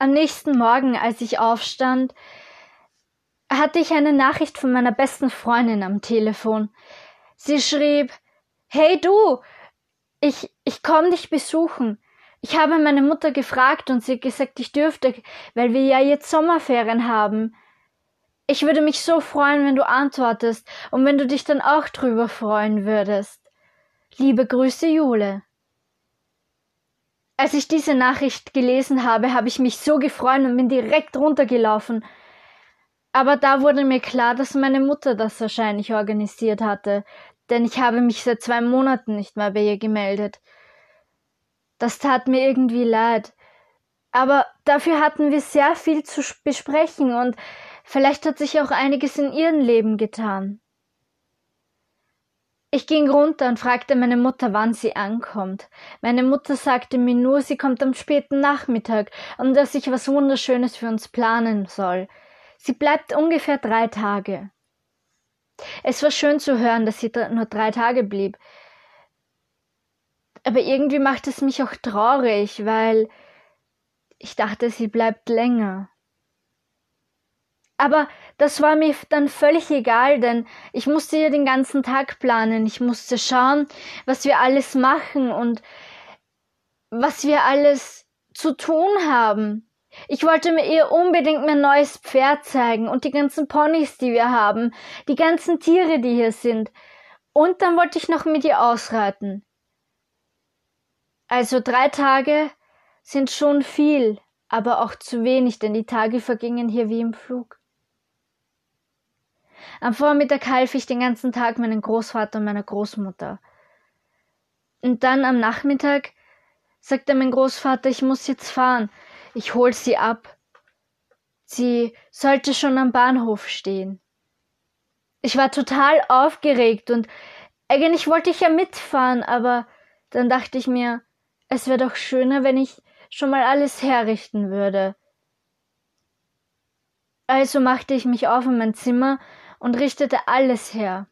Am nächsten Morgen, als ich aufstand, hatte ich eine Nachricht von meiner besten Freundin am Telefon. Sie schrieb Hey du, ich, ich komm dich besuchen. Ich habe meine Mutter gefragt und sie gesagt, ich dürfte, weil wir ja jetzt Sommerferien haben. Ich würde mich so freuen, wenn du antwortest und wenn du dich dann auch drüber freuen würdest. Liebe Grüße, Jule. Als ich diese Nachricht gelesen habe, habe ich mich so gefreut und bin direkt runtergelaufen. Aber da wurde mir klar, dass meine Mutter das wahrscheinlich organisiert hatte, denn ich habe mich seit zwei Monaten nicht mehr bei ihr gemeldet. Das tat mir irgendwie leid. Aber dafür hatten wir sehr viel zu besprechen und vielleicht hat sich auch einiges in ihrem Leben getan. Ich ging runter und fragte meine Mutter, wann sie ankommt. Meine Mutter sagte mir nur, sie kommt am späten Nachmittag und dass ich was Wunderschönes für uns planen soll. Sie bleibt ungefähr drei Tage. Es war schön zu hören, dass sie nur drei Tage blieb. Aber irgendwie macht es mich auch traurig, weil ich dachte, sie bleibt länger. Aber das war mir dann völlig egal, denn ich musste ja den ganzen Tag planen. Ich musste schauen, was wir alles machen und was wir alles zu tun haben. Ich wollte mir ihr unbedingt mein neues Pferd zeigen und die ganzen Ponys, die wir haben, die ganzen Tiere, die hier sind. Und dann wollte ich noch mit ihr ausreiten. Also drei Tage sind schon viel, aber auch zu wenig, denn die Tage vergingen hier wie im Flug. Am Vormittag half ich den ganzen Tag meinem Großvater und meiner Großmutter. Und dann am Nachmittag sagte mein Großvater, ich muss jetzt fahren. Ich hol sie ab. Sie sollte schon am Bahnhof stehen. Ich war total aufgeregt und eigentlich wollte ich ja mitfahren, aber dann dachte ich mir, es wäre doch schöner, wenn ich schon mal alles herrichten würde. Also machte ich mich auf in mein Zimmer und richtete alles her.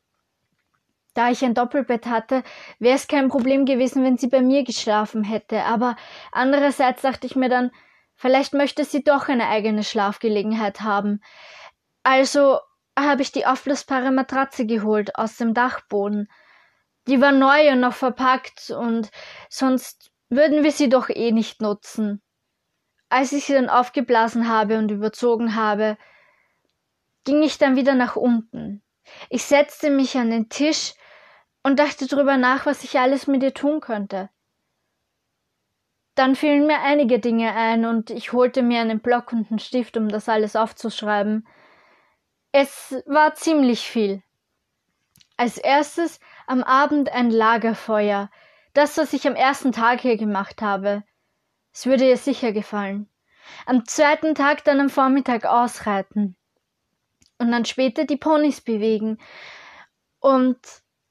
Da ich ein Doppelbett hatte, wäre es kein Problem gewesen, wenn sie bei mir geschlafen hätte, aber andererseits dachte ich mir dann, vielleicht möchte sie doch eine eigene Schlafgelegenheit haben. Also habe ich die aufblasbare Matratze geholt aus dem Dachboden. Die war neu und noch verpackt und sonst würden wir sie doch eh nicht nutzen. Als ich sie dann aufgeblasen habe und überzogen habe, ging ich dann wieder nach unten. Ich setzte mich an den Tisch und dachte drüber nach, was ich alles mit ihr tun könnte. Dann fielen mir einige Dinge ein und ich holte mir einen Block und einen Stift, um das alles aufzuschreiben. Es war ziemlich viel. Als erstes am Abend ein Lagerfeuer, das, was ich am ersten Tag hier gemacht habe. Es würde ihr sicher gefallen. Am zweiten Tag dann am Vormittag ausreiten und dann später die Ponys bewegen und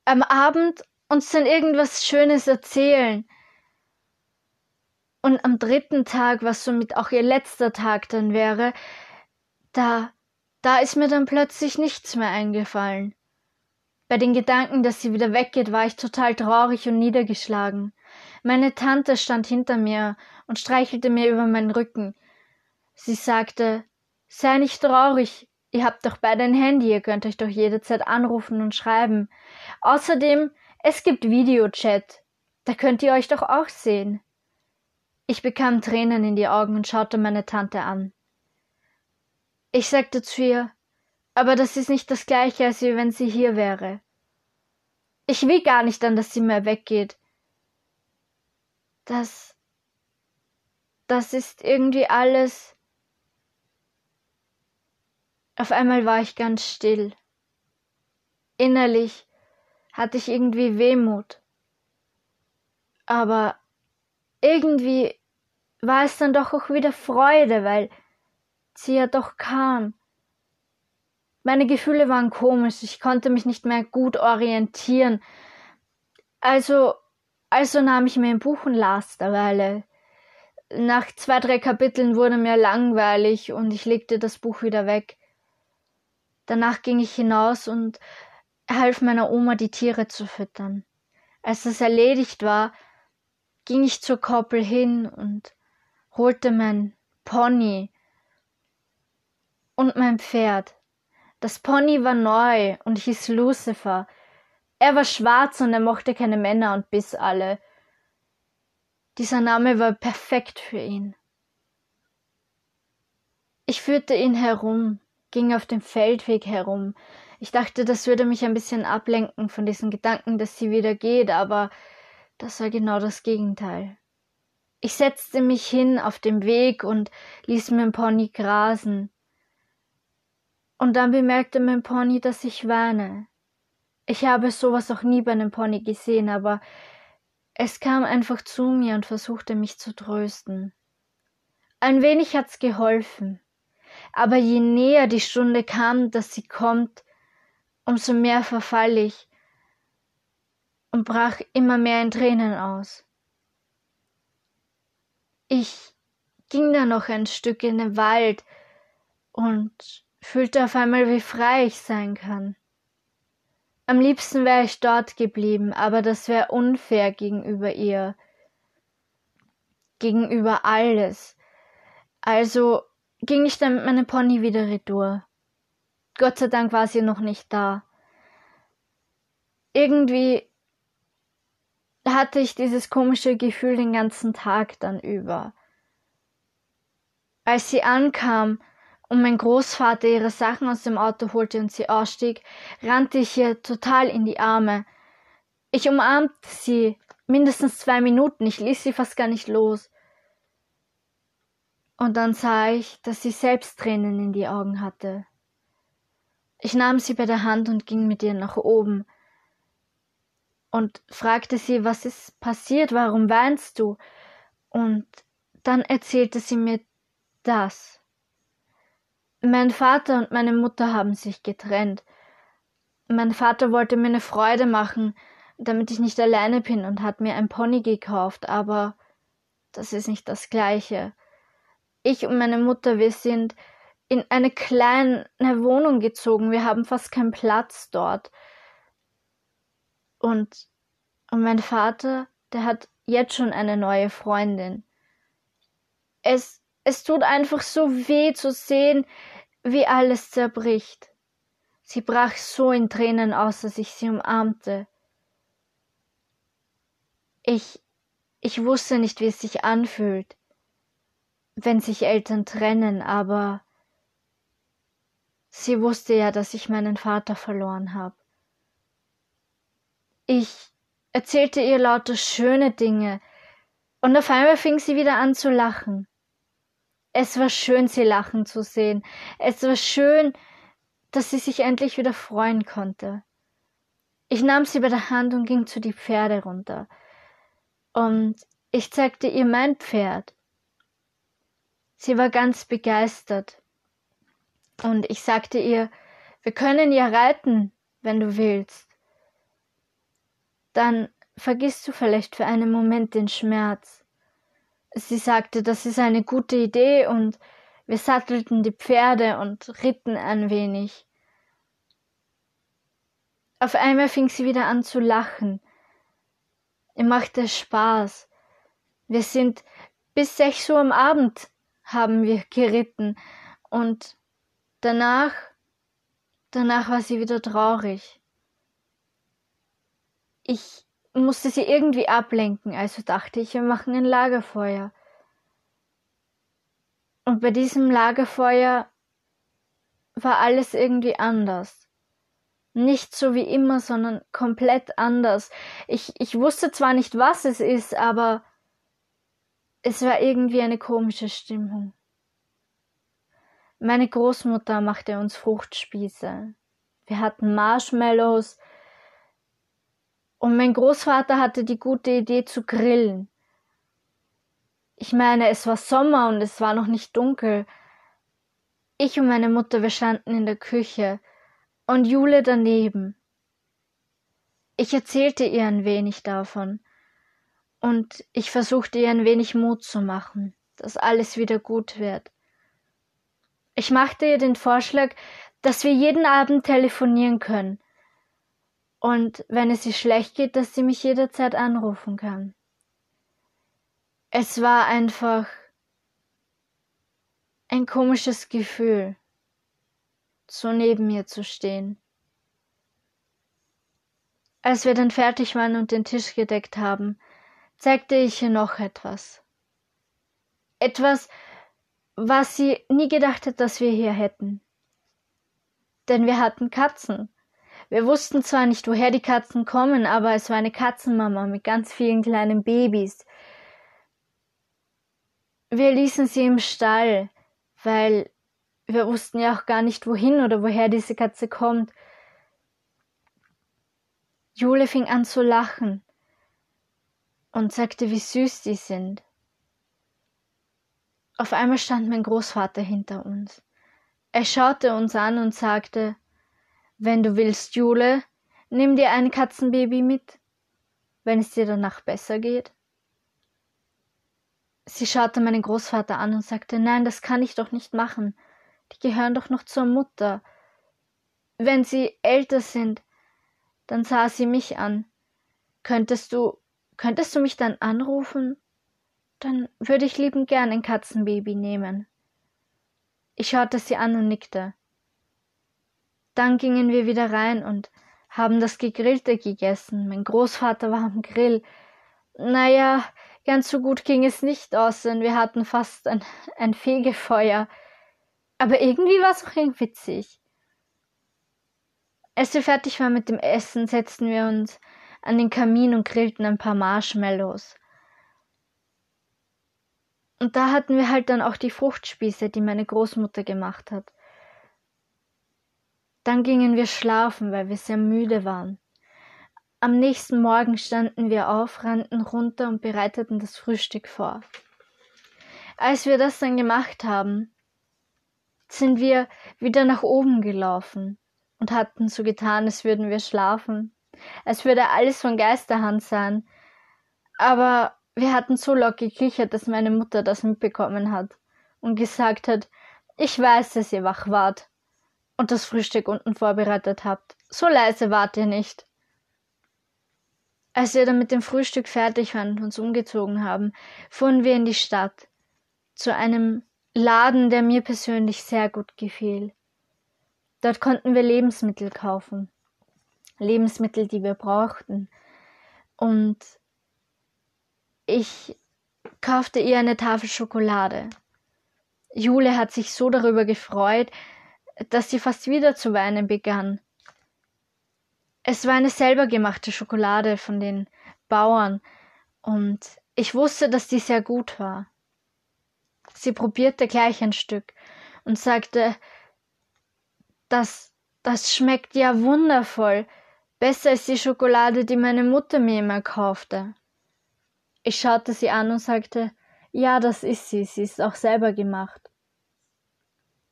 am Abend uns dann irgendwas Schönes erzählen. Und am dritten Tag, was somit auch ihr letzter Tag dann wäre, da, da ist mir dann plötzlich nichts mehr eingefallen. Bei den Gedanken, dass sie wieder weggeht, war ich total traurig und niedergeschlagen. Meine Tante stand hinter mir und streichelte mir über meinen Rücken. Sie sagte, sei nicht traurig, Ihr habt doch beide ein Handy, ihr könnt euch doch jederzeit anrufen und schreiben. Außerdem, es gibt Videochat. Da könnt ihr euch doch auch sehen. Ich bekam Tränen in die Augen und schaute meine Tante an. Ich sagte zu ihr, aber das ist nicht das gleiche, als wenn sie hier wäre. Ich will gar nicht dann, dass sie mehr weggeht. Das, das ist irgendwie alles, auf einmal war ich ganz still. Innerlich hatte ich irgendwie Wehmut. Aber irgendwie war es dann doch auch wieder Freude, weil sie ja doch kam. Meine Gefühle waren komisch, ich konnte mich nicht mehr gut orientieren. Also, also nahm ich mir ein Buch und las derweile. Nach zwei, drei Kapiteln wurde mir langweilig und ich legte das Buch wieder weg. Danach ging ich hinaus und half meiner Oma, die Tiere zu füttern. Als das erledigt war, ging ich zur Koppel hin und holte mein Pony und mein Pferd. Das Pony war neu und hieß Lucifer. Er war schwarz und er mochte keine Männer und biss alle. Dieser Name war perfekt für ihn. Ich führte ihn herum, ging auf dem Feldweg herum. Ich dachte, das würde mich ein bisschen ablenken von diesen Gedanken, dass sie wieder geht, aber das war genau das Gegenteil. Ich setzte mich hin auf dem Weg und ließ mein Pony grasen. Und dann bemerkte mein Pony, dass ich weine. Ich habe sowas auch nie bei einem Pony gesehen, aber es kam einfach zu mir und versuchte mich zu trösten. Ein wenig hat's geholfen, aber je näher die Stunde kam, dass sie kommt, umso mehr verfall ich und brach immer mehr in Tränen aus. Ich ging dann noch ein Stück in den Wald und fühlte auf einmal, wie frei ich sein kann. Am liebsten wäre ich dort geblieben, aber das wäre unfair gegenüber ihr, gegenüber alles. Also ging ich dann mit meinem Pony wieder retour. Gott sei Dank war sie noch nicht da. Irgendwie hatte ich dieses komische Gefühl den ganzen Tag dann über. Als sie ankam und mein Großvater ihre Sachen aus dem Auto holte und sie ausstieg, rannte ich ihr total in die Arme. Ich umarmte sie mindestens zwei Minuten, ich ließ sie fast gar nicht los. Und dann sah ich, dass sie selbst Tränen in die Augen hatte. Ich nahm sie bei der Hand und ging mit ihr nach oben und fragte sie, was ist passiert, warum weinst du? Und dann erzählte sie mir das. Mein Vater und meine Mutter haben sich getrennt. Mein Vater wollte mir eine Freude machen, damit ich nicht alleine bin und hat mir ein Pony gekauft, aber das ist nicht das gleiche. Ich und meine Mutter, wir sind in eine kleine Wohnung gezogen. Wir haben fast keinen Platz dort. Und, und mein Vater, der hat jetzt schon eine neue Freundin. Es, es tut einfach so weh zu sehen, wie alles zerbricht. Sie brach so in Tränen aus, dass ich sie umarmte. Ich, ich wusste nicht, wie es sich anfühlt, wenn sich Eltern trennen, aber sie wusste ja, dass ich meinen Vater verloren habe. Ich erzählte ihr lauter schöne Dinge, und auf einmal fing sie wieder an zu lachen. Es war schön, sie lachen zu sehen. Es war schön, dass sie sich endlich wieder freuen konnte. Ich nahm sie bei der Hand und ging zu die Pferde runter. Und ich zeigte ihr mein Pferd. Sie war ganz begeistert. Und ich sagte ihr, wir können ja reiten, wenn du willst dann vergisst du vielleicht für einen Moment den Schmerz. Sie sagte, das ist eine gute Idee und wir sattelten die Pferde und ritten ein wenig. Auf einmal fing sie wieder an zu lachen. Ihr machte Spaß. Wir sind bis sechs Uhr am Abend haben wir geritten und danach, danach war sie wieder traurig. Ich musste sie irgendwie ablenken, also dachte ich, wir machen ein Lagerfeuer. Und bei diesem Lagerfeuer war alles irgendwie anders. Nicht so wie immer, sondern komplett anders. Ich, ich wusste zwar nicht, was es ist, aber es war irgendwie eine komische Stimmung. Meine Großmutter machte uns Fruchtspieße. Wir hatten Marshmallows, und mein Großvater hatte die gute Idee zu grillen. Ich meine, es war Sommer und es war noch nicht dunkel. Ich und meine Mutter, wir standen in der Küche und Jule daneben. Ich erzählte ihr ein wenig davon und ich versuchte ihr ein wenig Mut zu machen, dass alles wieder gut wird. Ich machte ihr den Vorschlag, dass wir jeden Abend telefonieren können und wenn es ihr schlecht geht, dass sie mich jederzeit anrufen kann. Es war einfach ein komisches Gefühl, so neben mir zu stehen. Als wir dann fertig waren und den Tisch gedeckt haben, zeigte ich ihr noch etwas. Etwas, was sie nie gedacht hat, dass wir hier hätten. Denn wir hatten Katzen. Wir wussten zwar nicht, woher die Katzen kommen, aber es war eine Katzenmama mit ganz vielen kleinen Babys. Wir ließen sie im Stall, weil wir wussten ja auch gar nicht, wohin oder woher diese Katze kommt. Jule fing an zu lachen und sagte, wie süß die sind. Auf einmal stand mein Großvater hinter uns. Er schaute uns an und sagte, wenn du willst, Jule, nimm dir ein Katzenbaby mit, wenn es dir danach besser geht. Sie schaute meinen Großvater an und sagte, nein, das kann ich doch nicht machen. Die gehören doch noch zur Mutter. Wenn sie älter sind, dann sah sie mich an. Könntest du, könntest du mich dann anrufen? Dann würde ich liebend gern ein Katzenbaby nehmen. Ich schaute sie an und nickte. Dann gingen wir wieder rein und haben das Gegrillte gegessen. Mein Großvater war am Grill. Naja, ganz so gut ging es nicht aus, denn wir hatten fast ein, ein Fegefeuer. Aber irgendwie war es auch irgendwie witzig. Als wir fertig waren mit dem Essen, setzten wir uns an den Kamin und grillten ein paar Marshmallows. Und da hatten wir halt dann auch die Fruchtspieße, die meine Großmutter gemacht hat. Dann gingen wir schlafen, weil wir sehr müde waren. Am nächsten Morgen standen wir auf, rannten runter und bereiteten das Frühstück vor. Als wir das dann gemacht haben, sind wir wieder nach oben gelaufen und hatten so getan, als würden wir schlafen, als würde alles von Geisterhand sein. Aber wir hatten so laut gekichert, dass meine Mutter das mitbekommen hat und gesagt hat, ich weiß, dass ihr wach wart und das Frühstück unten vorbereitet habt. So leise wart ihr nicht. Als wir dann mit dem Frühstück fertig waren und uns umgezogen haben, fuhren wir in die Stadt zu einem Laden, der mir persönlich sehr gut gefiel. Dort konnten wir Lebensmittel kaufen. Lebensmittel, die wir brauchten. Und ich kaufte ihr eine Tafel Schokolade. Jule hat sich so darüber gefreut, dass sie fast wieder zu weinen begann. Es war eine selber gemachte Schokolade von den Bauern und ich wusste, dass die sehr gut war. Sie probierte gleich ein Stück und sagte, das, das schmeckt ja wundervoll, besser als die Schokolade, die meine Mutter mir immer kaufte. Ich schaute sie an und sagte, ja, das ist sie, sie ist auch selber gemacht.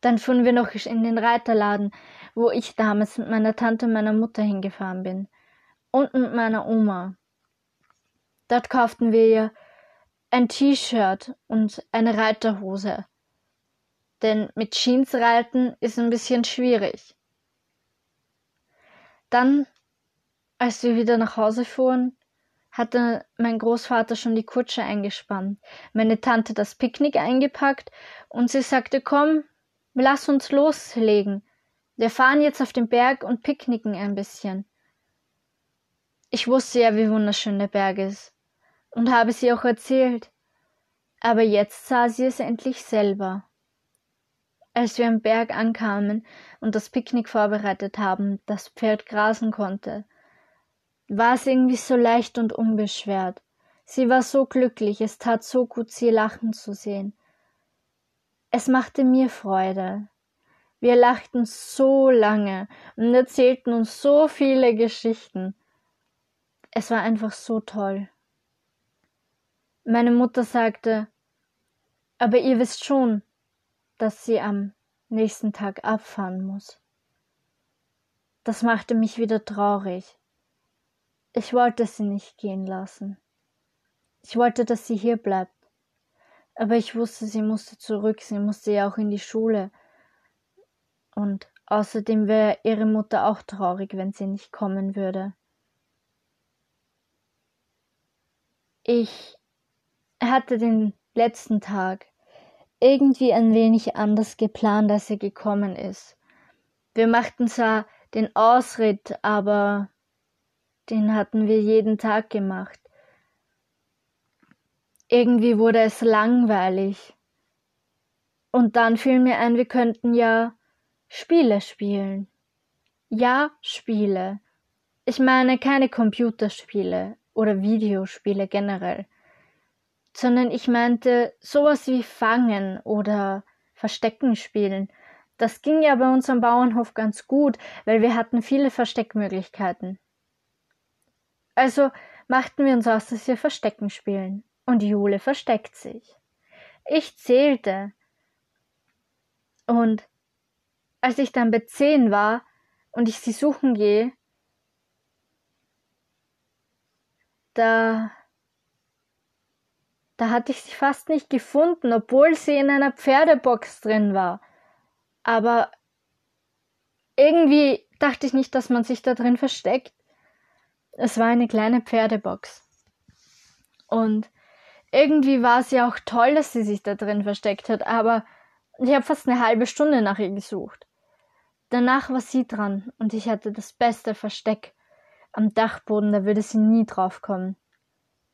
Dann fuhren wir noch in den Reiterladen, wo ich damals mit meiner Tante und meiner Mutter hingefahren bin. Und mit meiner Oma. Dort kauften wir ihr ein T-Shirt und eine Reiterhose. Denn mit Jeans reiten ist ein bisschen schwierig. Dann, als wir wieder nach Hause fuhren, hatte mein Großvater schon die Kutsche eingespannt, meine Tante das Picknick eingepackt und sie sagte, komm, Lass uns loslegen. Wir fahren jetzt auf den Berg und picknicken ein bisschen. Ich wusste ja, wie wunderschön der Berg ist und habe sie auch erzählt. Aber jetzt sah sie es endlich selber. Als wir am Berg ankamen und das Picknick vorbereitet haben, das Pferd grasen konnte, war es irgendwie so leicht und unbeschwert. Sie war so glücklich, es tat so gut, sie lachen zu sehen. Es machte mir Freude. Wir lachten so lange und erzählten uns so viele Geschichten. Es war einfach so toll. Meine Mutter sagte, aber ihr wisst schon, dass sie am nächsten Tag abfahren muss. Das machte mich wieder traurig. Ich wollte sie nicht gehen lassen. Ich wollte, dass sie hier bleibt. Aber ich wusste, sie musste zurück, sie musste ja auch in die Schule. Und außerdem wäre ihre Mutter auch traurig, wenn sie nicht kommen würde. Ich hatte den letzten Tag irgendwie ein wenig anders geplant, als er gekommen ist. Wir machten zwar den Ausritt, aber den hatten wir jeden Tag gemacht. Irgendwie wurde es langweilig. Und dann fiel mir ein, wir könnten ja Spiele spielen. Ja, Spiele. Ich meine keine Computerspiele oder Videospiele generell, sondern ich meinte sowas wie Fangen oder Verstecken spielen. Das ging ja bei uns am Bauernhof ganz gut, weil wir hatten viele Versteckmöglichkeiten. Also machten wir uns aus, dass wir Verstecken spielen. Und Jule versteckt sich. Ich zählte. Und als ich dann bei zehn war und ich sie suchen gehe, da da hatte ich sie fast nicht gefunden, obwohl sie in einer Pferdebox drin war. Aber irgendwie dachte ich nicht, dass man sich da drin versteckt. Es war eine kleine Pferdebox. Und irgendwie war es ja auch toll, dass sie sich da drin versteckt hat, aber ich habe fast eine halbe Stunde nach ihr gesucht. Danach war sie dran und ich hatte das beste Versteck am Dachboden, da würde sie nie drauf kommen.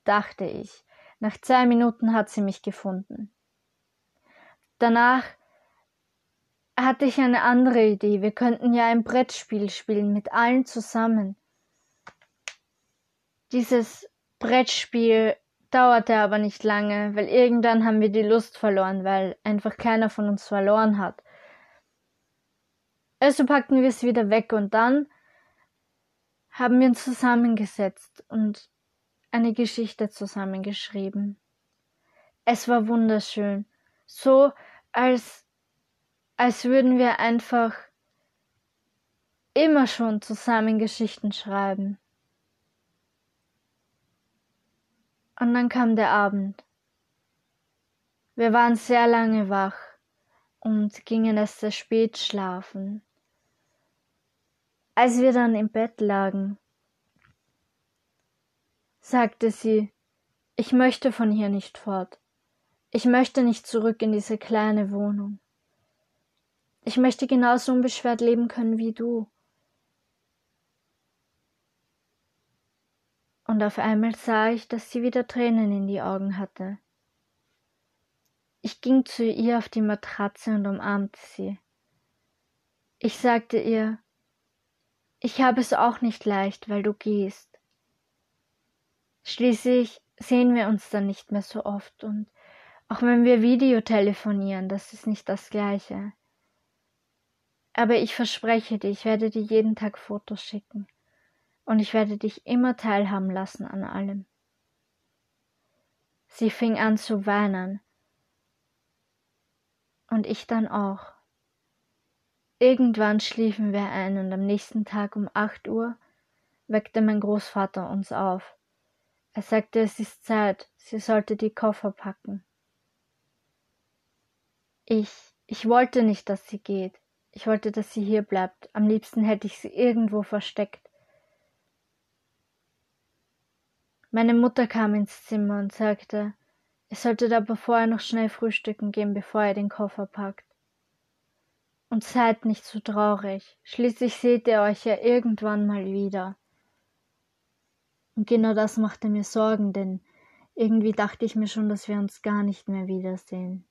Dachte ich. Nach zwei Minuten hat sie mich gefunden. Danach hatte ich eine andere Idee. Wir könnten ja ein Brettspiel spielen mit allen zusammen. Dieses Brettspiel dauerte aber nicht lange, weil irgendwann haben wir die Lust verloren, weil einfach keiner von uns verloren hat. Also packten wir es wieder weg und dann haben wir uns zusammengesetzt und eine Geschichte zusammengeschrieben. Es war wunderschön, so als als würden wir einfach immer schon zusammen Geschichten schreiben. Und dann kam der Abend. Wir waren sehr lange wach und gingen erst sehr spät schlafen. Als wir dann im Bett lagen, sagte sie, ich möchte von hier nicht fort. Ich möchte nicht zurück in diese kleine Wohnung. Ich möchte genauso unbeschwert leben können wie du. Und auf einmal sah ich, dass sie wieder Tränen in die Augen hatte. Ich ging zu ihr auf die Matratze und umarmte sie. Ich sagte ihr, ich habe es auch nicht leicht, weil du gehst. Schließlich sehen wir uns dann nicht mehr so oft und auch wenn wir Videotelefonieren, das ist nicht das gleiche. Aber ich verspreche dir, ich werde dir jeden Tag Fotos schicken. Und ich werde dich immer teilhaben lassen an allem. Sie fing an zu weinen. Und ich dann auch. Irgendwann schliefen wir ein und am nächsten Tag um acht Uhr weckte mein Großvater uns auf. Er sagte, es ist Zeit, sie sollte die Koffer packen. Ich, ich wollte nicht, dass sie geht. Ich wollte, dass sie hier bleibt. Am liebsten hätte ich sie irgendwo versteckt. Meine Mutter kam ins Zimmer und sagte, ihr solltet aber vorher noch schnell frühstücken gehen, bevor ihr den Koffer packt. Und seid nicht so traurig. Schließlich seht ihr euch ja irgendwann mal wieder. Und genau das machte mir Sorgen, denn irgendwie dachte ich mir schon, dass wir uns gar nicht mehr wiedersehen.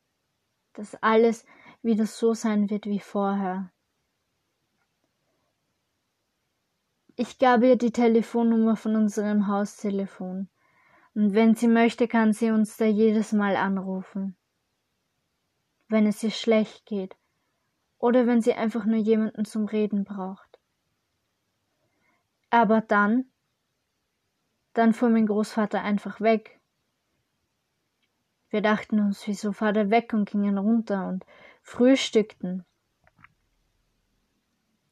Dass alles wieder so sein wird wie vorher. Ich gab ihr die Telefonnummer von unserem Haustelefon. Und wenn sie möchte, kann sie uns da jedes Mal anrufen. Wenn es ihr schlecht geht. Oder wenn sie einfach nur jemanden zum Reden braucht. Aber dann, dann fuhr mein Großvater einfach weg. Wir dachten uns, wieso fahrt er weg und gingen runter und frühstückten.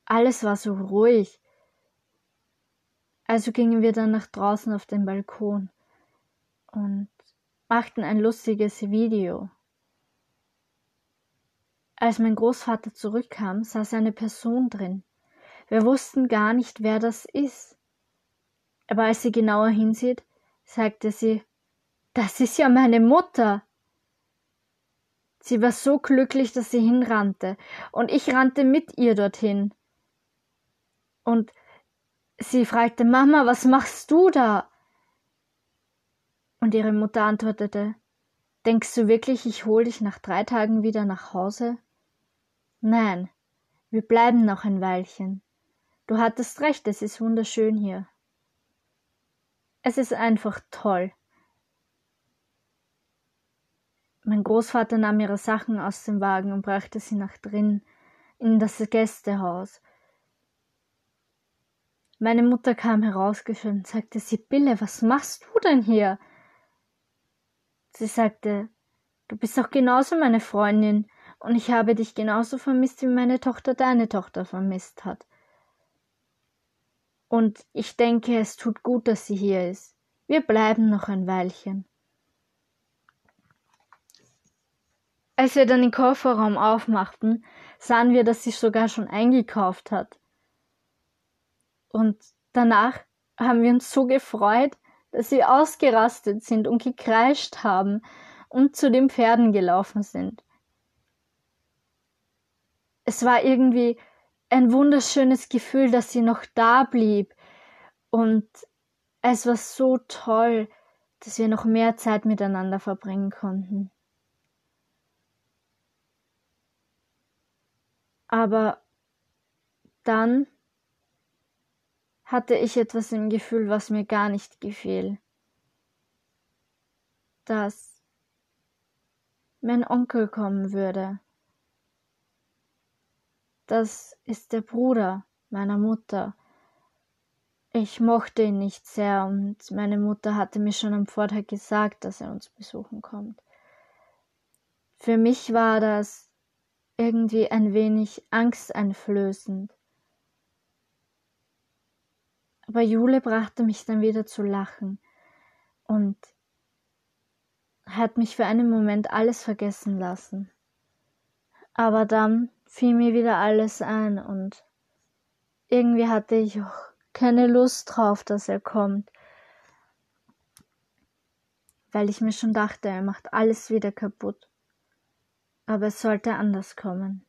Alles war so ruhig. Also gingen wir dann nach draußen auf den Balkon und machten ein lustiges Video. Als mein Großvater zurückkam, saß eine Person drin. Wir wussten gar nicht, wer das ist. Aber als sie genauer hinsieht, sagte sie, das ist ja meine Mutter. Sie war so glücklich, dass sie hinrannte, und ich rannte mit ihr dorthin. Und sie fragte Mama, was machst du da? Und ihre Mutter antwortete Denkst du wirklich, ich hol dich nach drei Tagen wieder nach Hause? Nein, wir bleiben noch ein Weilchen. Du hattest recht, es ist wunderschön hier. Es ist einfach toll. Mein Großvater nahm ihre Sachen aus dem Wagen und brachte sie nach drin in das Gästehaus. Meine Mutter kam herausgeschön und sagte, Sibylle, was machst du denn hier? Sie sagte, du bist doch genauso meine Freundin und ich habe dich genauso vermisst, wie meine Tochter deine Tochter vermisst hat. Und ich denke, es tut gut, dass sie hier ist. Wir bleiben noch ein Weilchen. Als wir dann den Kofferraum aufmachten, sahen wir, dass sie sogar schon eingekauft hat. Und danach haben wir uns so gefreut, dass sie ausgerastet sind und gekreischt haben und zu den Pferden gelaufen sind. Es war irgendwie ein wunderschönes Gefühl, dass sie noch da blieb und es war so toll, dass wir noch mehr Zeit miteinander verbringen konnten. Aber dann hatte ich etwas im Gefühl, was mir gar nicht gefiel. Dass mein Onkel kommen würde. Das ist der Bruder meiner Mutter. Ich mochte ihn nicht sehr und meine Mutter hatte mir schon am Vortag gesagt, dass er uns besuchen kommt. Für mich war das irgendwie ein wenig angsteinflößend. Aber Jule brachte mich dann wieder zu lachen und hat mich für einen Moment alles vergessen lassen. Aber dann fiel mir wieder alles ein und irgendwie hatte ich auch keine Lust drauf, dass er kommt, weil ich mir schon dachte, er macht alles wieder kaputt aber es sollte anders kommen.